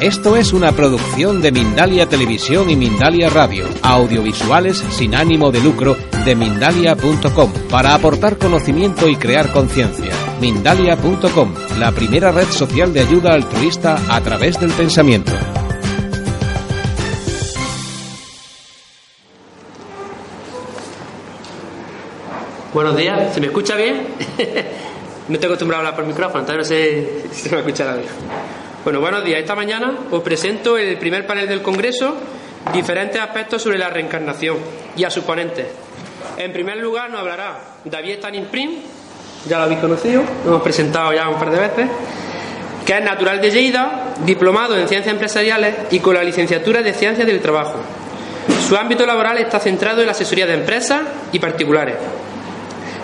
Esto es una producción de Mindalia Televisión y Mindalia Radio, audiovisuales sin ánimo de lucro de mindalia.com, para aportar conocimiento y crear conciencia. Mindalia.com, la primera red social de ayuda altruista a través del pensamiento. Buenos días, ¿se me escucha bien? no estoy acostumbrado a hablar por micrófono, entonces no sé si se me escucha bien. Bueno, buenos días. Esta mañana os presento el primer panel del Congreso, diferentes aspectos sobre la reencarnación y a sus ponentes. En primer lugar nos hablará David Stanin Prim, ya lo habéis conocido, lo hemos presentado ya un par de veces, que es natural de Lleida, diplomado en ciencias empresariales y con la licenciatura de ciencias del trabajo. Su ámbito laboral está centrado en la asesoría de empresas y particulares.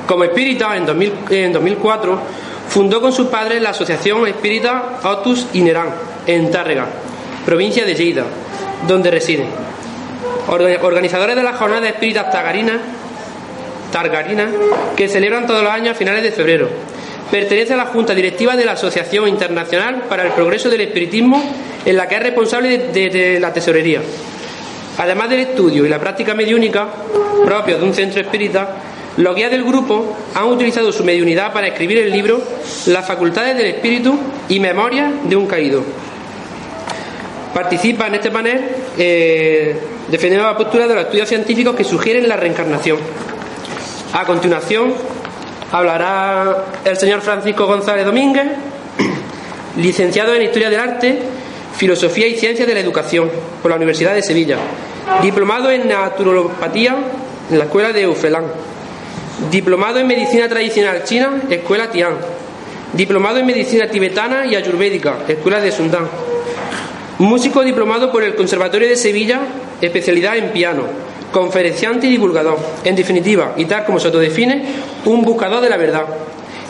Como espírita, en, 2000, en 2004 fundó con sus padres la Asociación Espírita Otus Inerán, en Tárrega, provincia de Lleida, donde reside. Organizadores de las jornadas espíritas tagarinas, targarinas, que celebran todos los años a finales de febrero. Pertenece a la Junta Directiva de la Asociación Internacional para el Progreso del Espiritismo, en la que es responsable de, de la tesorería. Además del estudio y la práctica mediúnica propios de un centro espírita, los guías del grupo han utilizado su mediunidad para escribir el libro Las facultades del espíritu y memoria de un caído. Participa en este panel eh, defendiendo la postura de los estudios científicos que sugieren la reencarnación. A continuación hablará el señor Francisco González Domínguez, licenciado en Historia del Arte, Filosofía y Ciencias de la Educación por la Universidad de Sevilla, diplomado en Naturopatía en la Escuela de Ufelán Diplomado en Medicina Tradicional China, Escuela Tian. Diplomado en Medicina Tibetana y Ayurvédica, Escuela de Sundán. Músico diplomado por el Conservatorio de Sevilla, especialidad en piano. Conferenciante y divulgador. En definitiva, y tal como se autodefine, un buscador de la verdad.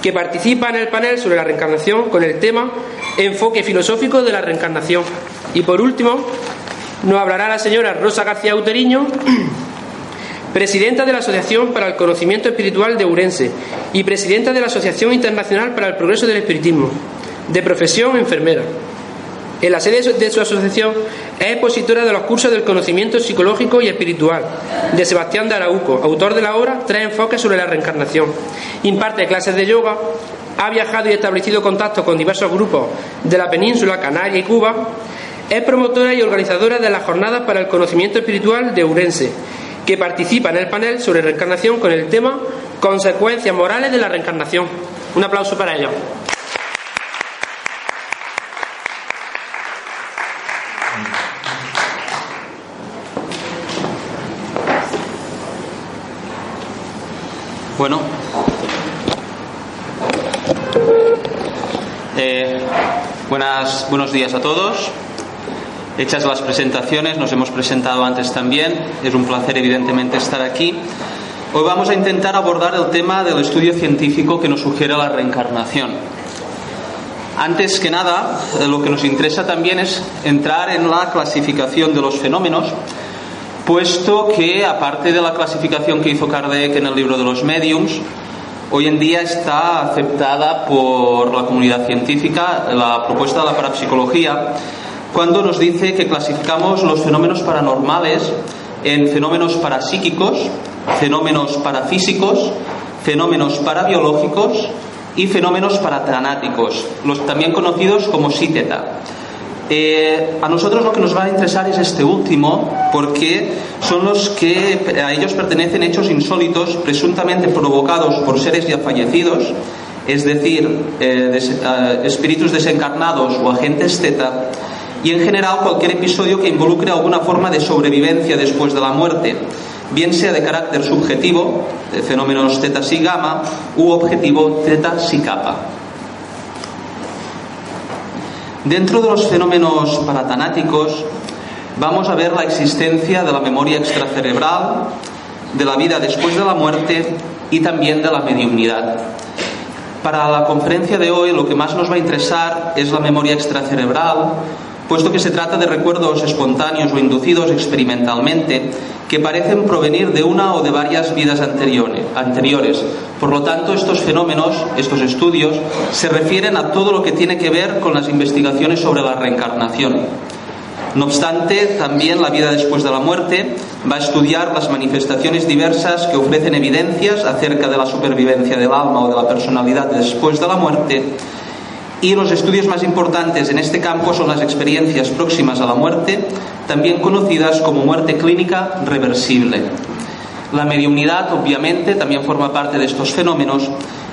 Que participa en el panel sobre la reencarnación con el tema Enfoque filosófico de la reencarnación. Y por último, nos hablará la señora Rosa García Uteriño presidenta de la Asociación para el Conocimiento Espiritual de Urense y presidenta de la Asociación Internacional para el Progreso del Espiritismo, de profesión enfermera. En la sede de su asociación es expositora de los cursos del conocimiento psicológico y espiritual de Sebastián de Arauco, autor de la obra Tres enfoques sobre la reencarnación. Imparte clases de yoga, ha viajado y establecido contactos con diversos grupos de la península, Canaria y Cuba. Es promotora y organizadora de las jornadas para el conocimiento espiritual de Urense que participa en el panel sobre reencarnación con el tema Consecuencias morales de la reencarnación. Un aplauso para ella. Bueno, eh, buenas, buenos días a todos. Hechas las presentaciones, nos hemos presentado antes también, es un placer evidentemente estar aquí. Hoy vamos a intentar abordar el tema del estudio científico que nos sugiere la reencarnación. Antes que nada, eh, lo que nos interesa también es entrar en la clasificación de los fenómenos, puesto que, aparte de la clasificación que hizo Kardec en el libro de los mediums, hoy en día está aceptada por la comunidad científica la propuesta de la parapsicología cuando nos dice que clasificamos los fenómenos paranormales en fenómenos parapsíquicos, fenómenos parafísicos, fenómenos parabiológicos y fenómenos paratranáticos, los también conocidos como síteta. Eh, a nosotros lo que nos va a interesar es este último, porque son los que a ellos pertenecen hechos insólitos, presuntamente provocados por seres ya fallecidos, es decir, eh, eh, espíritus desencarnados o agentes zeta, y en general cualquier episodio que involucre alguna forma de sobrevivencia después de la muerte, bien sea de carácter subjetivo, de fenómenos teta y gamma, u objetivo teta y kappa. Dentro de los fenómenos paratanáticos vamos a ver la existencia de la memoria extracerebral, de la vida después de la muerte y también de la mediunidad. Para la conferencia de hoy lo que más nos va a interesar es la memoria extracerebral, puesto que se trata de recuerdos espontáneos o inducidos experimentalmente que parecen provenir de una o de varias vidas anteriores. Por lo tanto, estos fenómenos, estos estudios, se refieren a todo lo que tiene que ver con las investigaciones sobre la reencarnación. No obstante, también la vida después de la muerte va a estudiar las manifestaciones diversas que ofrecen evidencias acerca de la supervivencia del alma o de la personalidad después de la muerte y los estudios más importantes en este campo son las experiencias próximas a la muerte, también conocidas como muerte clínica reversible. La mediunidad, obviamente, también forma parte de estos fenómenos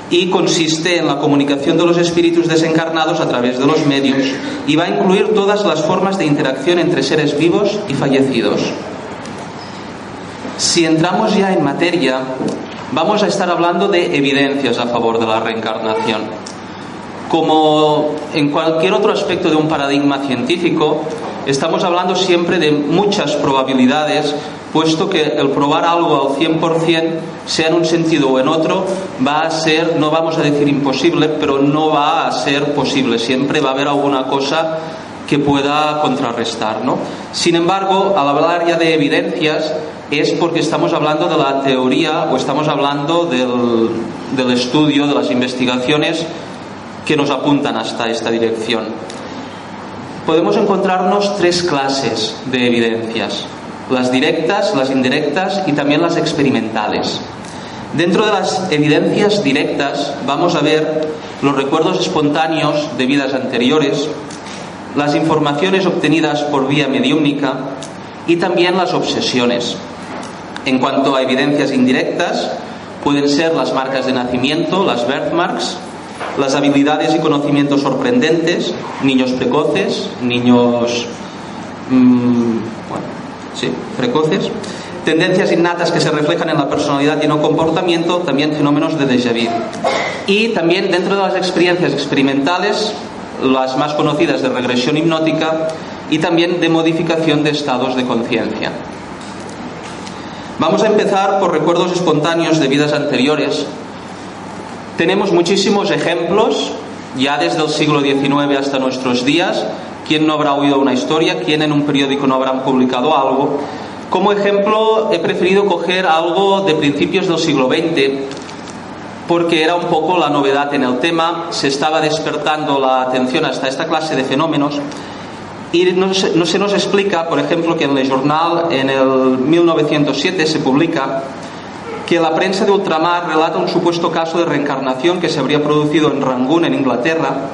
y consiste en la comunicación de los espíritus desencarnados a través de los medios y va a incluir todas las formas de interacción entre seres vivos y fallecidos. Si entramos ya en materia, vamos a estar hablando de evidencias a favor de la reencarnación. Como en cualquier otro aspecto de un paradigma científico, estamos hablando siempre de muchas probabilidades, puesto que el probar algo al 100%, sea en un sentido o en otro, va a ser, no vamos a decir imposible, pero no va a ser posible. Siempre va a haber alguna cosa que pueda contrarrestar. ¿no? Sin embargo, al hablar ya de evidencias, es porque estamos hablando de la teoría o estamos hablando del, del estudio, de las investigaciones que nos apuntan hasta esta dirección. Podemos encontrarnos tres clases de evidencias, las directas, las indirectas y también las experimentales. Dentro de las evidencias directas vamos a ver los recuerdos espontáneos de vidas anteriores, las informaciones obtenidas por vía mediúnica y también las obsesiones. En cuanto a evidencias indirectas, pueden ser las marcas de nacimiento, las birthmarks, las habilidades y conocimientos sorprendentes, niños precoces, niños mm, precoces, tendencias innatas que se reflejan en la personalidad y el comportamiento, también fenómenos de déjà vu. Y también dentro de las experiencias experimentales, las más conocidas de regresión hipnótica y también de modificación de estados de conciencia. Vamos a empezar por recuerdos espontáneos de vidas anteriores, tenemos muchísimos ejemplos, ya desde el siglo XIX hasta nuestros días. ¿Quién no habrá oído una historia? ¿Quién en un periódico no habrá publicado algo? Como ejemplo, he preferido coger algo de principios del siglo XX, porque era un poco la novedad en el tema, se estaba despertando la atención hasta esta clase de fenómenos. Y no se, no se nos explica, por ejemplo, que en el Journal en el 1907 se publica que la prensa de ultramar relata un supuesto caso de reencarnación que se habría producido en Rangún, en Inglaterra.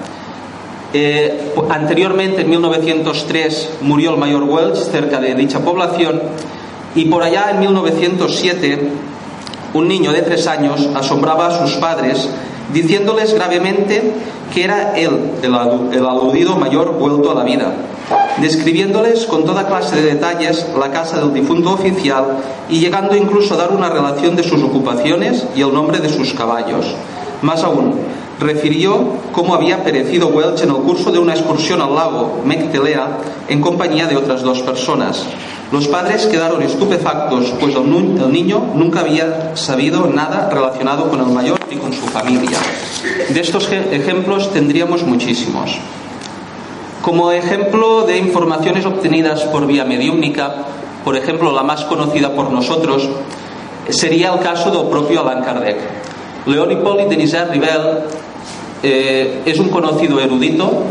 Eh, anteriormente, en 1903, murió el mayor Welch cerca de dicha población y por allá, en 1907, un niño de tres años asombraba a sus padres diciéndoles gravemente que era él, el, aludido mayor, vuelto a la vida, describiéndoles con toda clase de detalles la casa del difunto oficial y llegando incluso a dar una relación de sus ocupaciones y el nombre de sus caballos. Más aún, refirió cómo había perecido Welch en el curso de una excursión al lago Mectelea en compañía de otras dos personas. Los padres quedaron estupefactos, pues el niño nunca había sabido nada relacionado con el mayor y con su familia. De estos ejemplos tendríamos muchísimos. Como ejemplo de informaciones obtenidas por vía mediúnica, por ejemplo, la más conocida por nosotros, sería el caso del propio Allan Kardec. León Hippolyte Denisard Rivel eh, es un conocido erudito,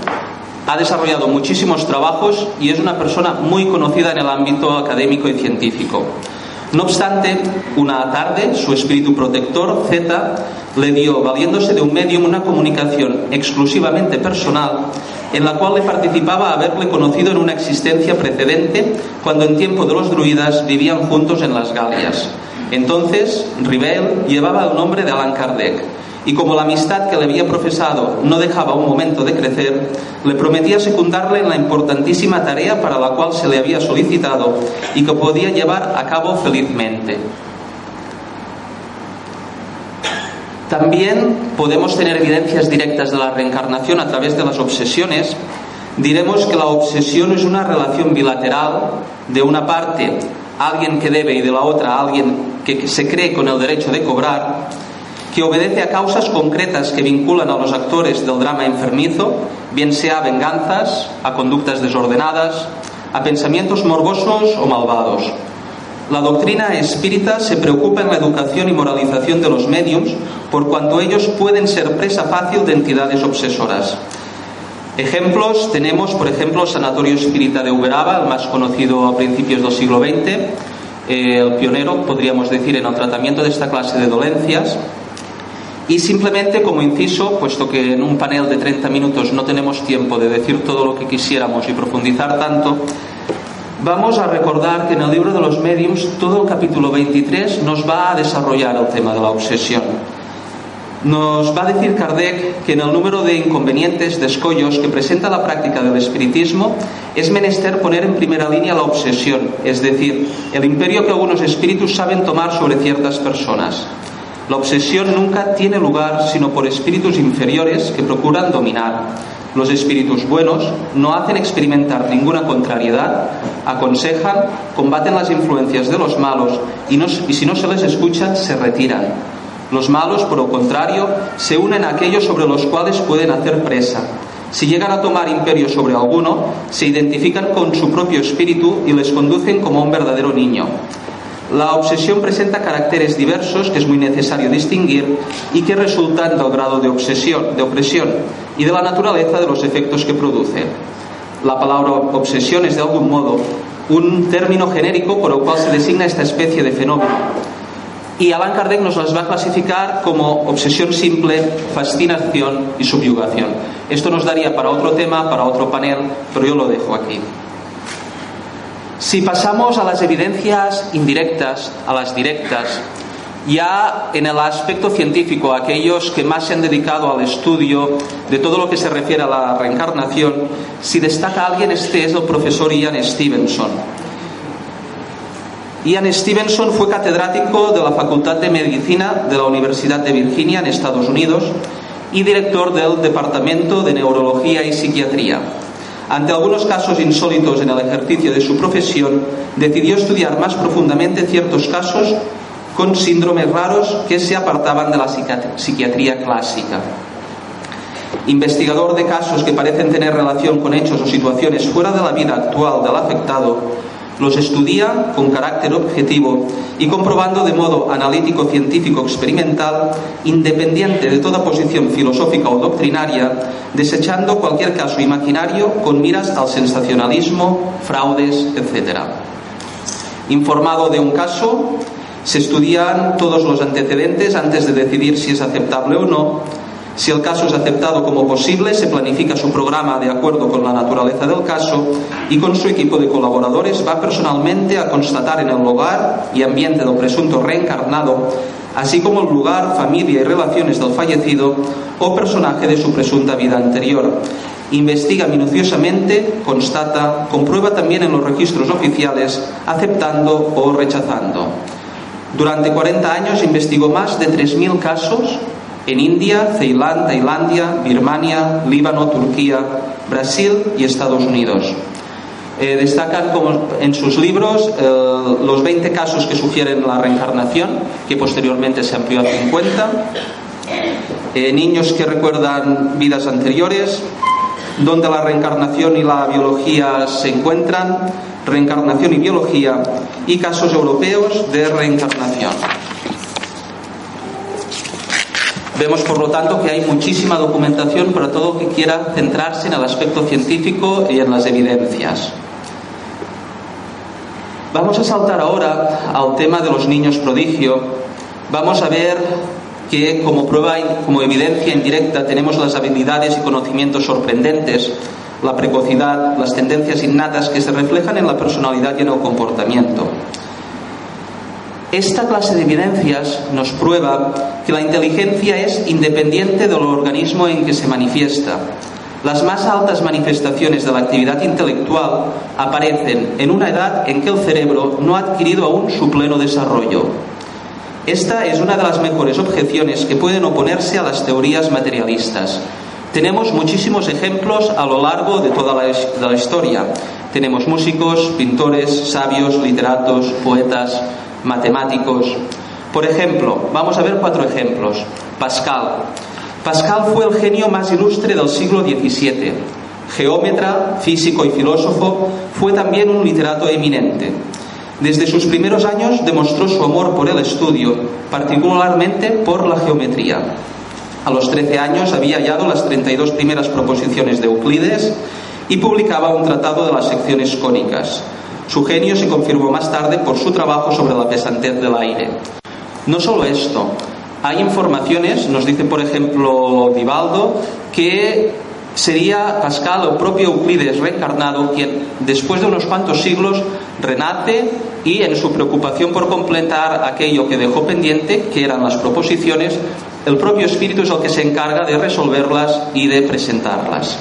ha desarrollado muchísimos trabajos y es una persona muy conocida en el ámbito académico y científico. No obstante, una tarde su espíritu protector, Z, le dio, valiéndose de un medium, una comunicación exclusivamente personal en la cual le participaba haberle conocido en una existencia precedente cuando en tiempo de los druidas vivían juntos en las Galias. Entonces, Rivel llevaba el nombre de Allan Kardec y como la amistad que le había profesado no dejaba un momento de crecer, le prometía secundarle en la importantísima tarea para la cual se le había solicitado y que podía llevar a cabo felizmente. También podemos tener evidencias directas de la reencarnación a través de las obsesiones, diremos que la obsesión es una relación bilateral. De una parte alguien que debe y de la otra alguien que se cree con el derecho de cobrar, que obedece a causas concretas que vinculan a los actores del drama enfermizo, bien sea a venganzas, a conductas desordenadas, a pensamientos morbosos o malvados. La doctrina espírita se preocupa en la educación y moralización de los medios por cuanto ellos pueden ser presa fácil de entidades obsesoras. Ejemplos tenemos, por ejemplo, el Sanatorio Espírita de Uberaba, el más conocido a principios del siglo XX, eh, el pionero, podríamos decir, en el tratamiento de esta clase de dolencias. Y simplemente como inciso, puesto que en un panel de 30 minutos no tenemos tiempo de decir todo lo que quisiéramos y profundizar tanto, vamos a recordar que en el libro de los mediums todo el capítulo 23 nos va a desarrollar el tema de la obsesión. Nos va a decir Kardec que en el número de inconvenientes, de escollos que presenta la práctica del espiritismo, es menester poner en primera línea la obsesión, es decir, el imperio que algunos espíritus saben tomar sobre ciertas personas. La obsesión nunca tiene lugar sino por espíritus inferiores que procuran dominar. Los espíritus buenos no hacen experimentar ninguna contrariedad, aconsejan, combaten las influencias de los malos y, si no se les escucha, se retiran. Los malos, por lo contrario, se unen a aquellos sobre los cuales pueden hacer presa. Si llegan a tomar imperio sobre alguno, se identifican con su propio espíritu y les conducen como un verdadero niño. La obsesión presenta caracteres diversos que es muy necesario distinguir y que resultan del grado de obsesión, de opresión y de la naturaleza de los efectos que produce. La palabra obsesión es de algún modo un término genérico por el cual se designa esta especie de fenómeno y Allan Kardec nos las va a clasificar como obsesión simple, fascinación y subyugación. Esto nos daría para otro tema, para otro panel, pero yo lo dejo aquí. Si pasamos a las evidencias indirectas, a las directas, ya en el aspecto científico, aquellos que más se han dedicado al estudio de todo lo que se refiere a la reencarnación, si destaca alguien, este es el profesor Ian Stevenson Ian Stevenson fue catedrático de la Facultad de Medicina de la Universidad de Virginia en Estados Unidos y director del Departamento de Neurología y Psiquiatría. Ante algunos casos insólitos en el ejercicio de su profesión, decidió estudiar más profundamente ciertos casos con síndromes raros que se apartaban de la psiquiatría clásica. Investigador de casos que parecen tener relación con hechos o situaciones fuera de la vida actual del afectado, los estudia con carácter objetivo y comprobando de modo analítico, científico, experimental, independiente de toda posición filosófica o doctrinaria, desechando cualquier caso imaginario con miras al sensacionalismo, fraudes, etc. Informado de un caso, se estudian todos los antecedentes antes de decidir si es aceptable o no si el caso es aceptado como posible, se planifica su programa de acuerdo con la naturaleza del caso y con su equipo de colaboradores va personalmente a constatar en el lugar y ambiente del presunto reencarnado, así como el lugar, familia y relaciones del fallecido o personaje de su presunta vida anterior. Investiga minuciosamente, constata, comprueba también en los registros oficiales, aceptando o rechazando. Durante 40 años investigó más de 3.000 casos en India, Ceilán, Tailandia, Birmania, Líbano, Turquía, Brasil y Estados Unidos. Eh, destacan en sus libros eh, los 20 casos que sugieren la reencarnación, que posteriormente se amplió a 50, eh, niños que recuerdan vidas anteriores, donde la reencarnación y la biología se encuentran, reencarnación y biología, y casos europeos de reencarnación. Vemos, por lo tanto, que hay muchísima documentación para todo que quiera centrarse en el aspecto científico y en las evidencias. Vamos a saltar ahora al tema de los niños prodigio. Vamos a ver que como prueba, como evidencia indirecta, tenemos las habilidades y conocimientos sorprendentes, la precocidad, las tendencias innatas que se reflejan en la personalidad y en el comportamiento. Esta clase de evidencias nos prueba que la inteligencia es independiente del organismo en que se manifiesta. Las más altas manifestaciones de la actividad intelectual aparecen en una edad en que el cerebro no ha adquirido aún su pleno desarrollo. Esta es una de las mejores objeciones que pueden oponerse a las teorías materialistas. Tenemos muchísimos ejemplos a lo largo de toda la, historia. Tenemos músicos, pintores, sabios, literatos, poetas, matemáticos. Por ejemplo, vamos a ver cuatro ejemplos. Pascal. Pascal fue el genio más ilustre del siglo XVII. Geómetra, físico y filósofo, fue también un literato eminente. Desde sus primeros años demostró su amor por el estudio, particularmente por la geometría. A los 13 años había hallado las 32 primeras proposiciones de Euclides y publicaba un tratado de las secciones cónicas. Su genio se confirmó más tarde por su trabajo sobre la pesantez del aire. No solo esto, hay informaciones, nos dice por ejemplo Vivaldo, que sería Pascal o propio Euclides reencarnado quien después de unos cuantos siglos renace y en su preocupación por completar aquello que dejó pendiente, que eran las proposiciones, el propio espíritu es el que se encarga de resolverlas y de presentarlas.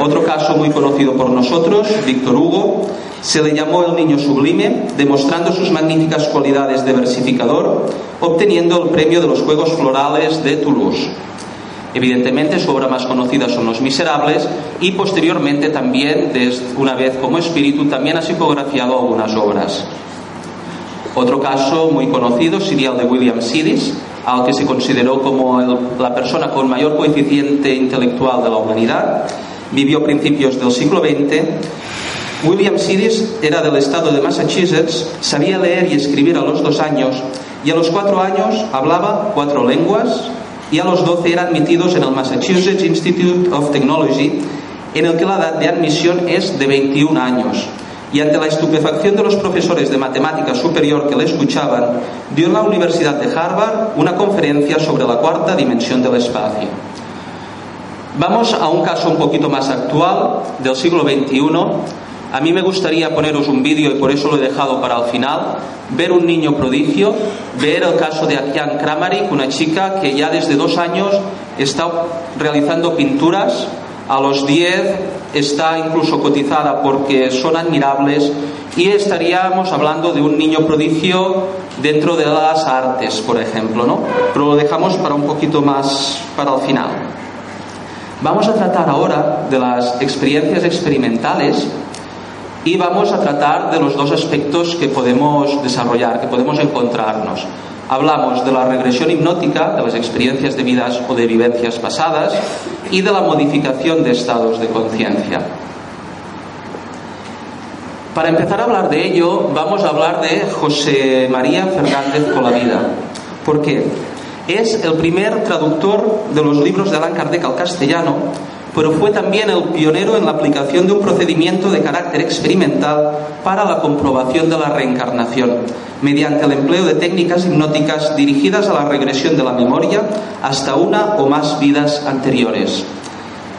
Otro caso muy conocido por nosotros, Víctor Hugo, se le llamó el niño sublime, demostrando sus magníficas cualidades de versificador, obteniendo el premio de los Juegos Florales de Toulouse. Evidentemente su obra más conocida son Los Miserables y posteriormente también, una vez como espíritu, también ha psicografiado algunas obras. Otro caso muy conocido sería el de William Sidis, al que se consideró como la persona con mayor coeficiente intelectual de la humanidad. Vivió a principios del siglo XX. William Sidis era del estado de Massachusetts, sabía leer y escribir a los dos años y a los cuatro años hablaba cuatro lenguas, y a los 12 eran admitidos en el Massachusetts Institute of Technology, en el que la edad de admisión es de 21 años. Y ante la estupefacción de los profesores de matemática superior que le escuchaban, dio en la Universidad de Harvard una conferencia sobre la cuarta dimensión del espacio. Vamos a un caso un poquito más actual, del siglo XXI, a mí me gustaría poneros un vídeo y por eso lo he dejado para el final, ver un niño prodigio, ver el caso de Akian Kramaric, una chica que ya desde dos años está realizando pinturas, a los diez está incluso cotizada porque son admirables y estaríamos hablando de un niño prodigio dentro de las artes, por ejemplo, ¿no? Pero lo dejamos para un poquito más para el final. Vamos a tratar ahora de las experiencias experimentales y vamos a tratar de los dos aspectos que podemos desarrollar, que podemos encontrarnos. Hablamos de la regresión hipnótica, de las experiencias de vidas o de vivencias pasadas y de la modificación de estados de conciencia. Para empezar a hablar de ello, vamos a hablar de José María Fernández Colavida. ¿Por qué? Es el primer traductor de los libros de Allan Kardec al castellano pero fue también el pionero en la aplicación de un procedimiento de carácter experimental para la comprobación de la reencarnación, mediante el empleo de técnicas hipnóticas dirigidas a la regresión de la memoria hasta una o más vidas anteriores.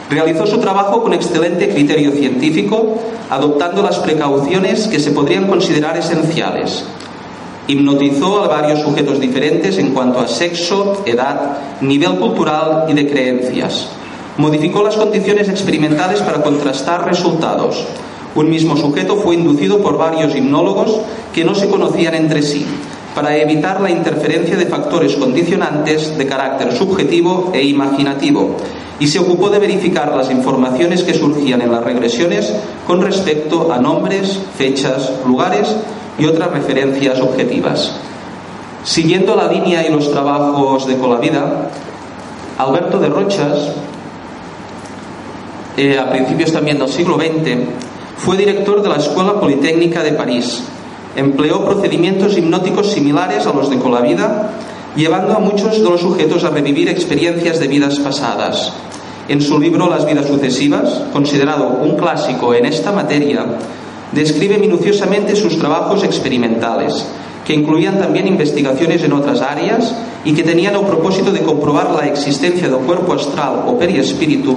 Realizó su trabajo con excelente criterio científico, adoptando las precauciones que se podrían considerar esenciales. Hipnotizó a varios sujetos diferentes en cuanto a sexo, edad, nivel cultural y de creencias modificó las condiciones experimentales para contrastar resultados. Un mismo sujeto fue inducido por varios hipnólogos que no se conocían entre sí, para evitar la interferencia de factores condicionantes de carácter subjetivo e imaginativo, y se ocupó de verificar las informaciones que surgían en las regresiones con respecto a nombres, fechas, lugares y otras referencias objetivas. Siguiendo la línea y los trabajos de Colavida, Alberto de Rochas eh, a principios también del siglo XX, fue director de la Escuela Politécnica de París. Empleó procedimientos hipnóticos similares a los de Colavida, llevando a muchos de los sujetos a revivir experiencias de vidas pasadas. En su libro Las vidas sucesivas, considerado un clásico en esta materia, describe minuciosamente sus trabajos experimentales, que incluían también investigaciones en otras áreas y que tenían el propósito de comprobar la existencia del cuerpo astral o periespíritu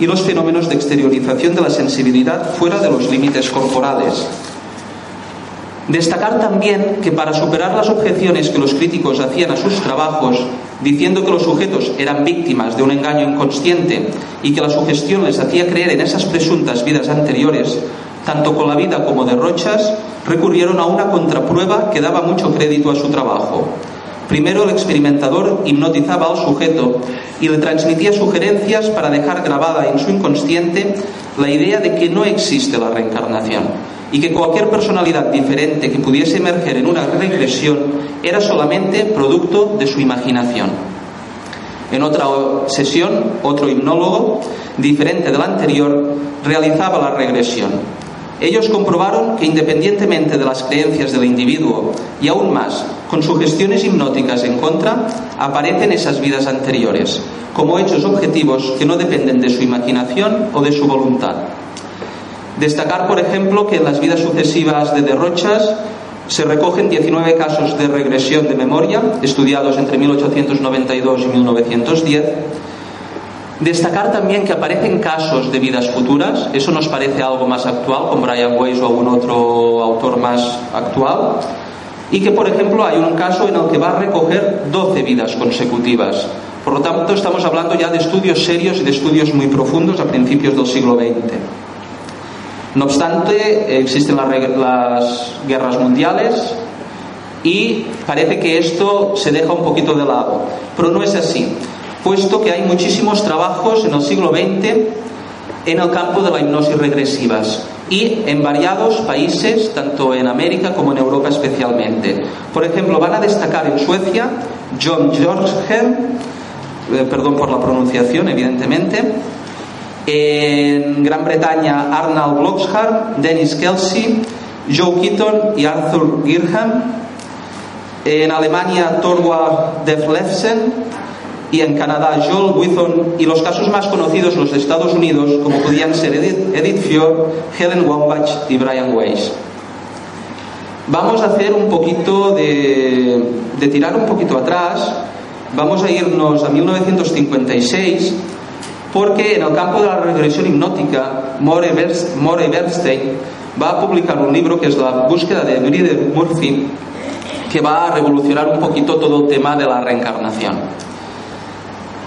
y los fenómenos de exteriorización de la sensibilidad fuera de los límites corporales. Destacar también que para superar las objeciones que los críticos hacían a sus trabajos, diciendo que los sujetos eran víctimas de un engaño inconsciente y que la sugestión les hacía creer en esas presuntas vidas anteriores, tanto con la vida como de Rochas recurrieron a una contraprueba que daba mucho crédito a su trabajo. Primero el experimentador hipnotizaba al sujeto y le transmitía sugerencias para dejar grabada en su inconsciente la idea de que no existe la reencarnación y que cualquier personalidad diferente que pudiese emerger en una regresión era solamente producto de su imaginación. En otra sesión, otro hipnólogo, diferente del anterior, realizaba la regresión ellos comprobaron que independientemente de las creencias del individuo y aún más, con sugestiones hipnóticas en contra, aparecen esas vidas anteriores, como hechos objetivos que no dependen de su imaginación o de su voluntad. Destacar, por ejemplo, que en las vidas sucesivas de derrochas se recogen 19 casos de regresión de memoria, estudiados entre 1892 y 1910, Destacar también que aparecen casos de vidas futuras, eso nos parece algo más actual, con Brian Weiss o algún otro autor más actual, y que, por ejemplo, hay un caso en el que va a recoger 12 vidas consecutivas. Por lo tanto, estamos hablando ya de estudios serios y de estudios muy profundos a principios del siglo XX. No obstante, existen las guerras mundiales y parece que esto se deja un poquito de lado, pero no es así puesto que hay muchísimos trabajos en el siglo XX en el campo de la hipnosis regresivas y en variados países, tanto en América como en Europa especialmente. Por ejemplo, van a destacar en Suecia John Georghem, eh, perdón por la pronunciación, evidentemente, en Gran Bretaña Arnold Bloxhart, Dennis Kelsey, Joe Keaton y Arthur Girham, en Alemania Torwald Deflefsen, y en Canadá Joel Withon y los casos más conocidos los Estados Unidos como podían ser Edith, Edith Helen Wambach y Brian Weiss. Vamos a hacer un poquito de, tirar un poquito atrás, vamos a irnos a 1956 porque en el campo de la regresión hipnótica More Bernstein va a publicar un libro que es La búsqueda de Bride Murphy que va a revolucionar un poquito todo el tema de la reencarnación.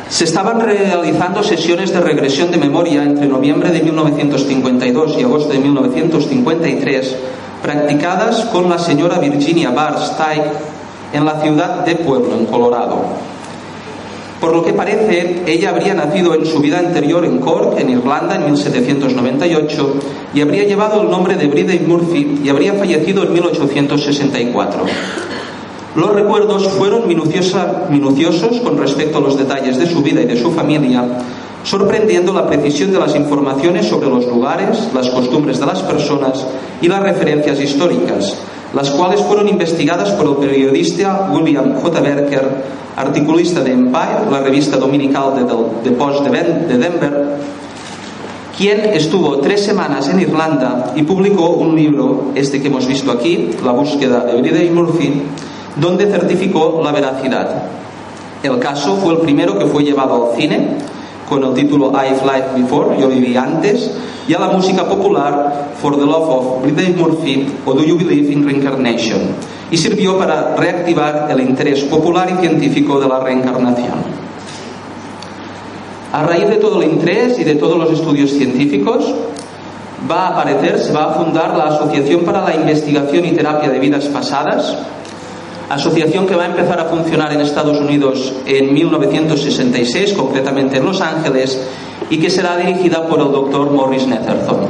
Se estaban realizando sesiones de regresión de memoria entre noviembre de 1952 y agosto de 1953, practicadas con la señora Virginia Barstein en la ciudad de Pueblo, en Colorado. Por lo que parece, ella habría nacido en su vida anterior en Cork, en Irlanda, en 1798, y habría llevado el nombre de Bride Murphy y habría fallecido en 1864. Los recuerdos fueron minuciosos con respecto a los detalles de su vida y de su familia, sorprendiendo la precisión de las informaciones sobre los lugares, las costumbres de las personas y las referencias históricas, las cuales fueron investigadas por el periodista William J. Berker, articulista de Empire, la revista dominical de, Post de Denver, quien estuvo tres semanas en Irlanda y publicó un libro, este que hemos visto aquí, La búsqueda de Bride y Murphy, donde certificó la veracidad. El caso fue el primero que fue llevado al cine con el título I've Lived Before, Yo viví antes, y a la música popular For the Love of Britney Murphy o Do You Believe in Reincarnation, y sirvió para reactivar el interés popular y científico de la reencarnación. A raíz de todo el interés y de todos los estudios científicos, va a aparecer, se va a fundar la Asociación para la Investigación y Terapia de Vidas Pasadas, asociación que va a empezar a funcionar en Estados Unidos en 1966, concretamente en Los Ángeles, y que será dirigida por el doctor Morris Netherton.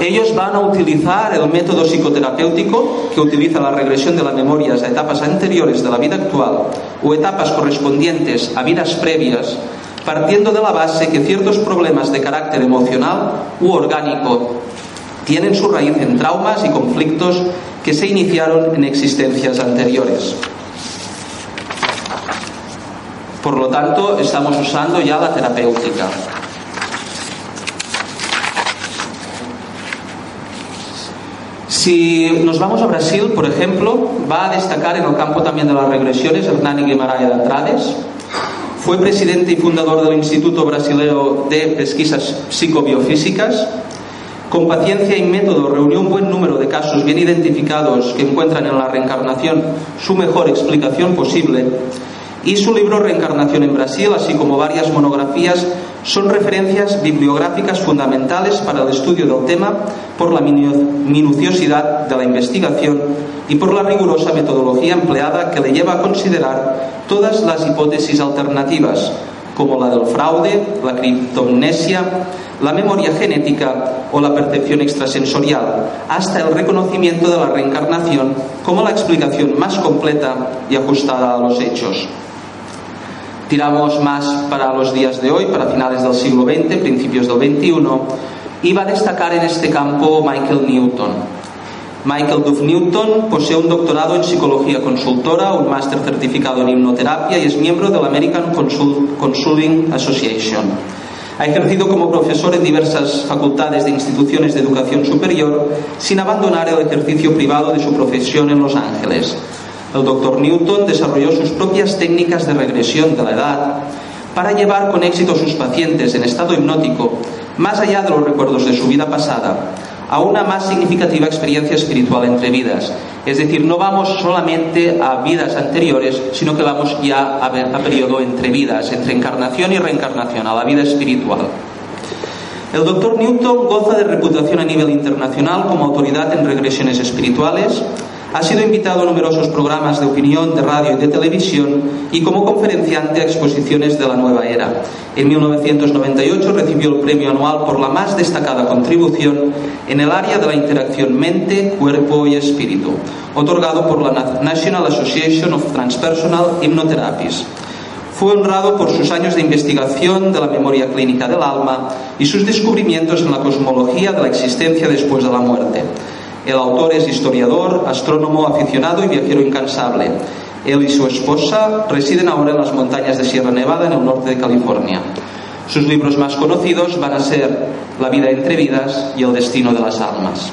Ellos van a utilizar el método psicoterapéutico que utiliza la regresión de las memorias a etapas anteriores de la vida actual o etapas correspondientes a vidas previas, partiendo de la base que ciertos problemas de carácter emocional u orgánico tienen su raíz en traumas y conflictos que se iniciaron en existencias anteriores. Por lo tanto, estamos usando ya la terapéutica. Si nos vamos a Brasil, por ejemplo, va a destacar en el campo también de las regresiones Hernani Guimarães de Andrades. Fue presidente y fundador del Instituto Brasileño de Pesquisas Psicobiofísicas con paciencia y método reunió un buen número de casos bien identificados que encuentran en la reencarnación su mejor explicación posible. Y su libro Reencarnación en Brasil, así como varias monografías, son referencias bibliográficas fundamentales para el estudio del tema por la minuciosidad de la investigación y por la rigurosa metodología empleada que le lleva a considerar todas las hipótesis alternativas, como la del fraude, la criptomnesia, la memoria genética o la percepción extrasensorial, hasta el reconocimiento de la reencarnación como la explicación más completa y ajustada a los hechos. Tiramos más para los días de hoy, para finales del siglo XX, principios del XXI, y va a destacar en este campo Michael Newton, Michael Duff Newton posee un doctorado en psicología consultora, un máster certificado en hipnoterapia y es miembro de la American Consulting Association. Ha ejercido como profesor en diversas facultades de instituciones de educación superior sin abandonar el ejercicio privado de su profesión en Los Ángeles. El doctor Newton desarrolló sus propias técnicas de regresión de la edad para llevar con éxito a sus pacientes en estado hipnótico más allá de los recuerdos de su vida pasada a una más significativa experiencia espiritual entre vidas. Es decir, no vamos solamente a vidas anteriores, sino que vamos ya a, a periodo entre vidas, entre encarnación y reencarnación, a la vida espiritual. El doctor Newton goza de reputación a nivel internacional como autoridad en regresiones espirituales ha sido invitado a numerosos programas de opinión de radio y de televisión y como conferenciante a exposiciones de la nueva era. En 1998 recibió el premio anual por la más destacada contribución en el área de la interacción mente, cuerpo y espíritu, otorgado por la National Association of Transpersonal Hypnotherapies. Fue honrado por sus años de investigación de la memoria clínica del alma y sus descubrimientos en la cosmología de la existencia después de la muerte. El autor es historiador, astrónomo aficionado y viajero incansable. Él y su esposa residen ahora en las montañas de Sierra Nevada, en el norte de California. Sus libros más conocidos van a ser La vida entre vidas y El destino de las almas.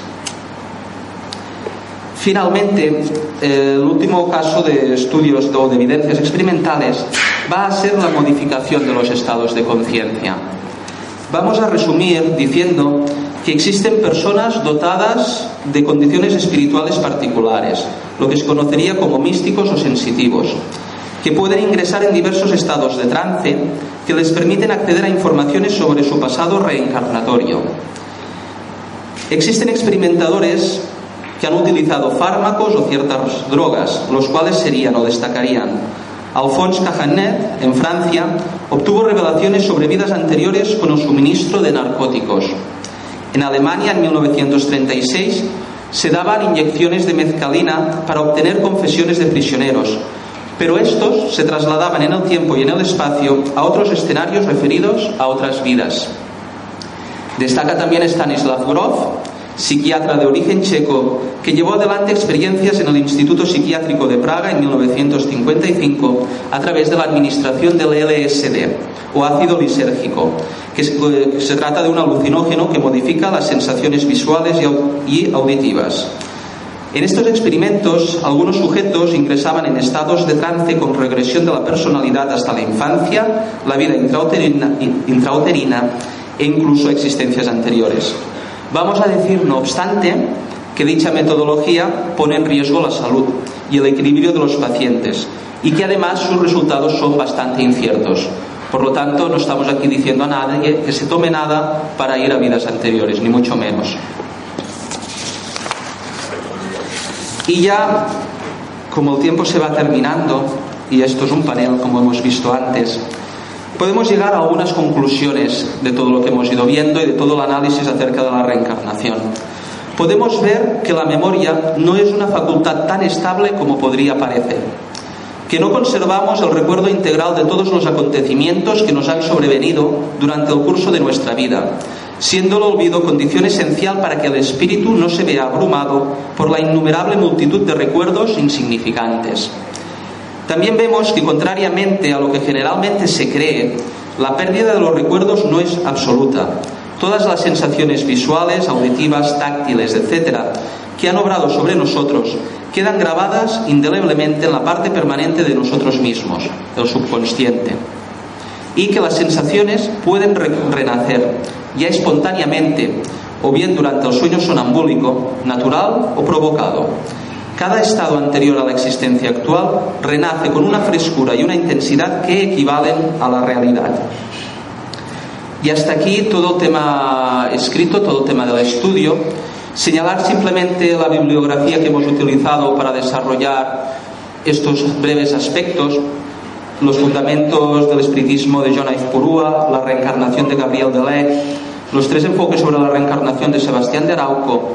Finalmente, el último caso de estudios o de evidencias experimentales va a ser la modificación de los estados de conciencia. Vamos a resumir diciendo que existen personas dotadas de condiciones espirituales particulares, lo que se conocería como místicos o sensitivos, que pueden ingresar en diversos estados de trance que les permiten acceder a informaciones sobre su pasado reencarnatorio. Existen experimentadores que han utilizado fármacos o ciertas drogas, los cuales serían o destacarían Alphonse Cajanet, en Francia, obtuvo revelaciones sobre vidas anteriores con el suministro de narcóticos. En Alemania, en 1936, se daban inyecciones de mezcalina para obtener confesiones de prisioneros, pero estos se trasladaban en el tiempo y en el espacio a otros escenarios referidos a otras vidas. Destaca también Stanislav Grof, psiquiatra de origen checo, que llevó adelante experiencias en el Instituto Psiquiátrico de Praga en 1955 a través de la administración del LSD o ácido lisérgico, que se trata de un alucinógeno que modifica las sensaciones visuales y auditivas. En estos experimentos, algunos sujetos ingresaban en estados de trance con regresión de la personalidad hasta la infancia, la vida intrauterina, intrauterina e incluso existencias anteriores. Vamos a decir, no obstante, que dicha metodología pone en riesgo la salud y el equilibrio de los pacientes y que además sus resultados son bastante inciertos. Por lo tanto, no estamos aquí diciendo a nadie que se tome nada para ir a vidas anteriores, ni mucho menos. Y ya, como el tiempo se va terminando, y esto es un panel como hemos visto antes, podemos llegar a algunas conclusiones de todo lo que hemos ido viendo y de todo el análisis acerca de la reencarnación. Podemos ver que la memoria no es una facultad tan estable como podría parecer, que no conservamos el recuerdo integral de todos los acontecimientos que nos han sobrevenido durante el curso de nuestra vida, siendo el olvido condición esencial para que el espíritu no se vea abrumado por la innumerable multitud de recuerdos insignificantes. También vemos que, contrariamente a lo que generalmente se cree, la pérdida de los recuerdos no es absoluta. Todas las sensaciones visuales, auditivas, táctiles, etcétera, que han obrado sobre nosotros, quedan grabadas indeleblemente en la parte permanente de nosotros mismos, el subconsciente. Y que las sensaciones pueden renacer, ya espontáneamente, o bien durante el sueño sonambúlico, natural o provocado cada estado anterior a la existencia actual renace con una frescura y una intensidad que equivalen a la realidad. Y hasta aquí todo el tema escrito, todo el tema del estudio. Señalar simplemente la bibliografía que hemos utilizado para desarrollar estos breves aspectos, los fundamentos del espiritismo de John Purúa, la reencarnación de Gabriel Deleuze, los tres enfoques sobre la reencarnación de Sebastián de Arauco,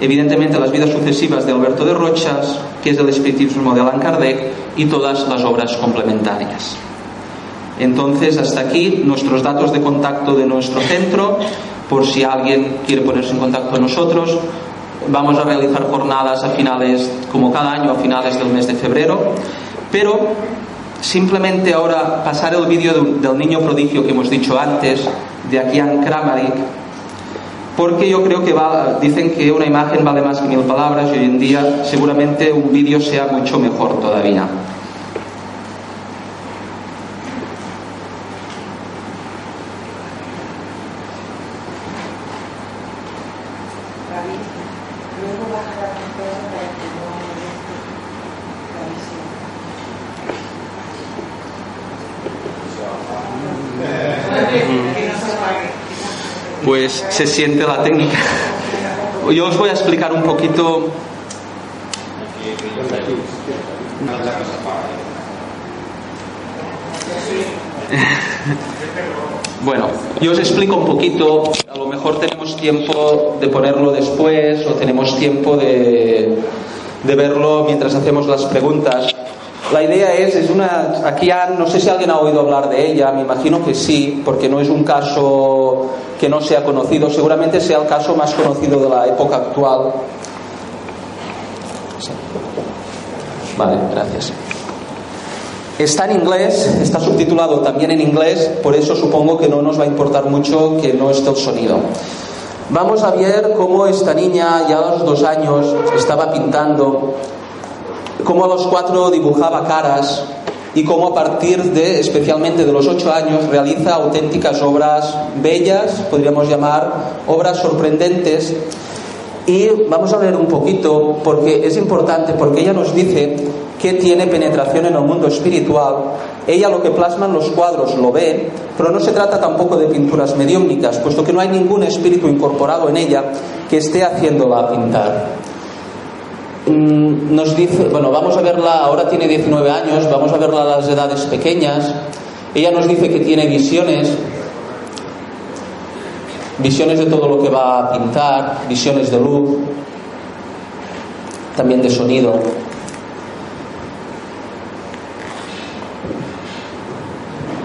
evidentemente las vidas sucesivas de Alberto de Rochas, que es el espiritismo de Allan Kardec, y todas las obras complementarias. Entonces, hasta aquí nuestros datos de contacto de nuestro centro, por si alguien quiere ponerse en contacto con nosotros. Vamos a realizar jornadas a finales, como cada año, a finales del mes de febrero, pero simplemente ahora pasar el vídeo del niño prodigio que hemos dicho antes, de Akian Kramaric, porque yo creo que dicen que una imagen vale más que mil palabras y hoy en día seguramente un vídeo sea mucho mejor todavía. Pues se siente la técnica. Yo os voy a explicar un poquito. Bueno, yo os explico un poquito, a lo mejor tenemos tiempo de ponerlo después o tenemos tiempo de, de verlo mientras hacemos las preguntas. La idea es, es una, aquí ya, no sé si alguien ha oído hablar de ella, me imagino que sí, porque no es un caso que no sea conocido, seguramente sea el caso más conocido de la época actual. Vale, gracias. Está en inglés, está subtitulado también en inglés, por eso supongo que no nos va a importar mucho que no esté el sonido. Vamos a ver cómo esta niña ya a los dos años estaba pintando cómo a los cuatro dibujaba caras y cómo a partir de, especialmente de los ocho años, realiza auténticas obras bellas, podríamos llamar obras sorprendentes. Y vamos a ver un poquito, porque es importante, porque ella nos dice que tiene penetración en el mundo espiritual. Ella lo que plasma en los cuadros lo ve, pero no se trata tampoco de pinturas mediúmnicas, puesto que no hay ningún espíritu incorporado en ella que esté haciéndola pintar. Mm, nos dice, bueno, vamos a verla, ahora tiene 19 años, vamos a verla a las edades pequeñas. Ella nos dice que tiene visiones, visiones de todo lo que va a pintar, visiones de luz, también de sonido.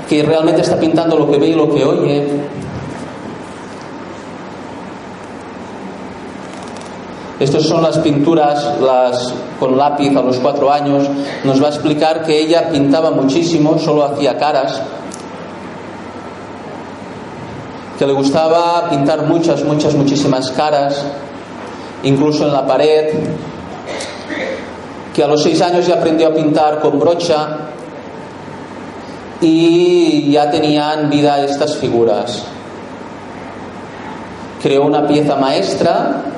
Que realmente está pintando lo que ve y lo que oye, Estas son las pinturas las, con lápiz a los cuatro años. Nos va a explicar que ella pintaba muchísimo, solo hacía caras. Que le gustaba pintar muchas, muchas, muchísimas caras, incluso en la pared. Que a los seis años ya aprendió a pintar con brocha y ya tenían vida estas figuras. Creó una pieza maestra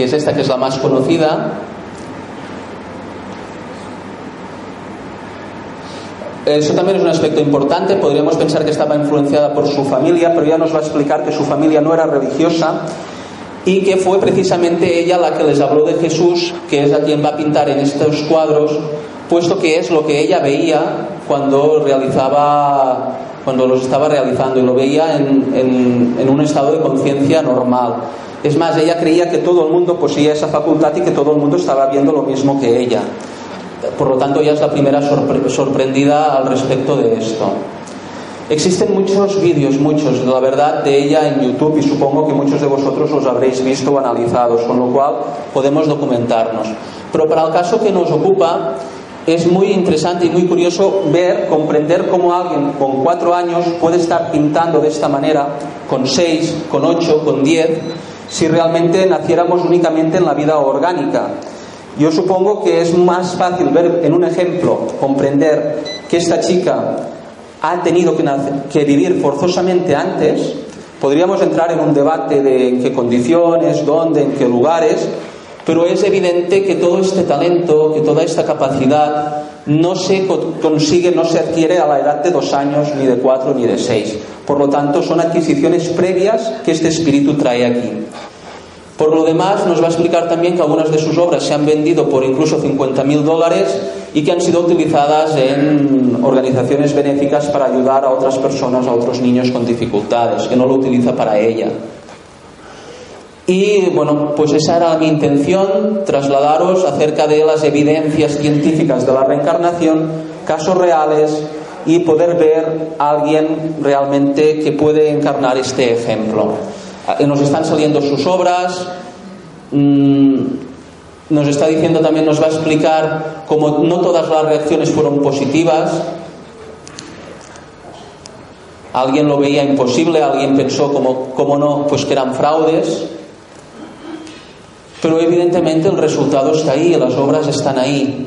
que es esta que es la más conocida. Eso también es un aspecto importante. Podríamos pensar que estaba influenciada por su familia, pero ya nos va a explicar que su familia no era religiosa y que fue precisamente ella la que les habló de Jesús, que es a quien va a pintar en estos cuadros, puesto que es lo que ella veía cuando realizaba, cuando los estaba realizando y lo veía en, en un estado de conciencia normal. Es más, ella creía que todo el mundo poseía esa facultad y que todo el mundo estaba viendo lo mismo que ella. Por lo tanto, ella es la primera sorprendida al respecto de esto. Existen muchos vídeos, muchos, la verdad, de ella en YouTube y supongo que muchos de vosotros los habréis visto o analizados, con lo cual podemos documentarnos. Pero para el caso que nos ocupa, es muy interesante y muy curioso ver, comprender cómo alguien con cuatro años puede estar pintando de esta manera, con seis, con ocho, con diez, si realmente naciéramos únicamente en la vida orgánica. Yo supongo que es más fácil ver en un ejemplo, comprender que esta chica ha tenido que, vivir forzosamente antes. Podríamos entrar en un debate de en qué condiciones, dónde, en qué lugares, pero es evidente que todo este talento, que toda esta capacidad no se consigue, no se adquiere a la edad de dos años, ni de cuatro, ni de seis. Por lo tanto, son adquisiciones previas que este espíritu trae aquí. Por lo demás, nos va a explicar también que algunas de sus obras se han vendido por incluso 50.000 dólares y que han sido utilizadas en organizaciones benéficas para ayudar a otras personas, a otros niños con dificultades, que no lo utiliza para ella. Y bueno, pues esa era mi intención, trasladaros acerca de las evidencias científicas de la reencarnación, casos reales y poder ver a alguien realmente que puede encarnar este ejemplo. Eh, nos están saliendo sus obras, mm, nos está diciendo también, nos va a explicar cómo no todas las reacciones fueron positivas. Alguien lo veía imposible, alguien pensó, como, cómo no, pues que eran fraudes. Pero evidentemente el resultado está ahí, las obras están ahí.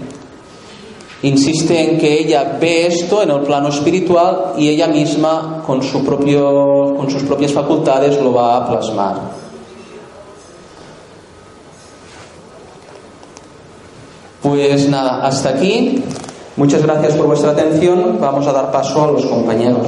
Insiste en que ella ve esto en el plano espiritual y ella misma con, su propio, con sus propias facultades lo va a plasmar. Pues nada, hasta aquí. Muchas gracias por vuestra atención. Vamos a dar paso a los compañeros.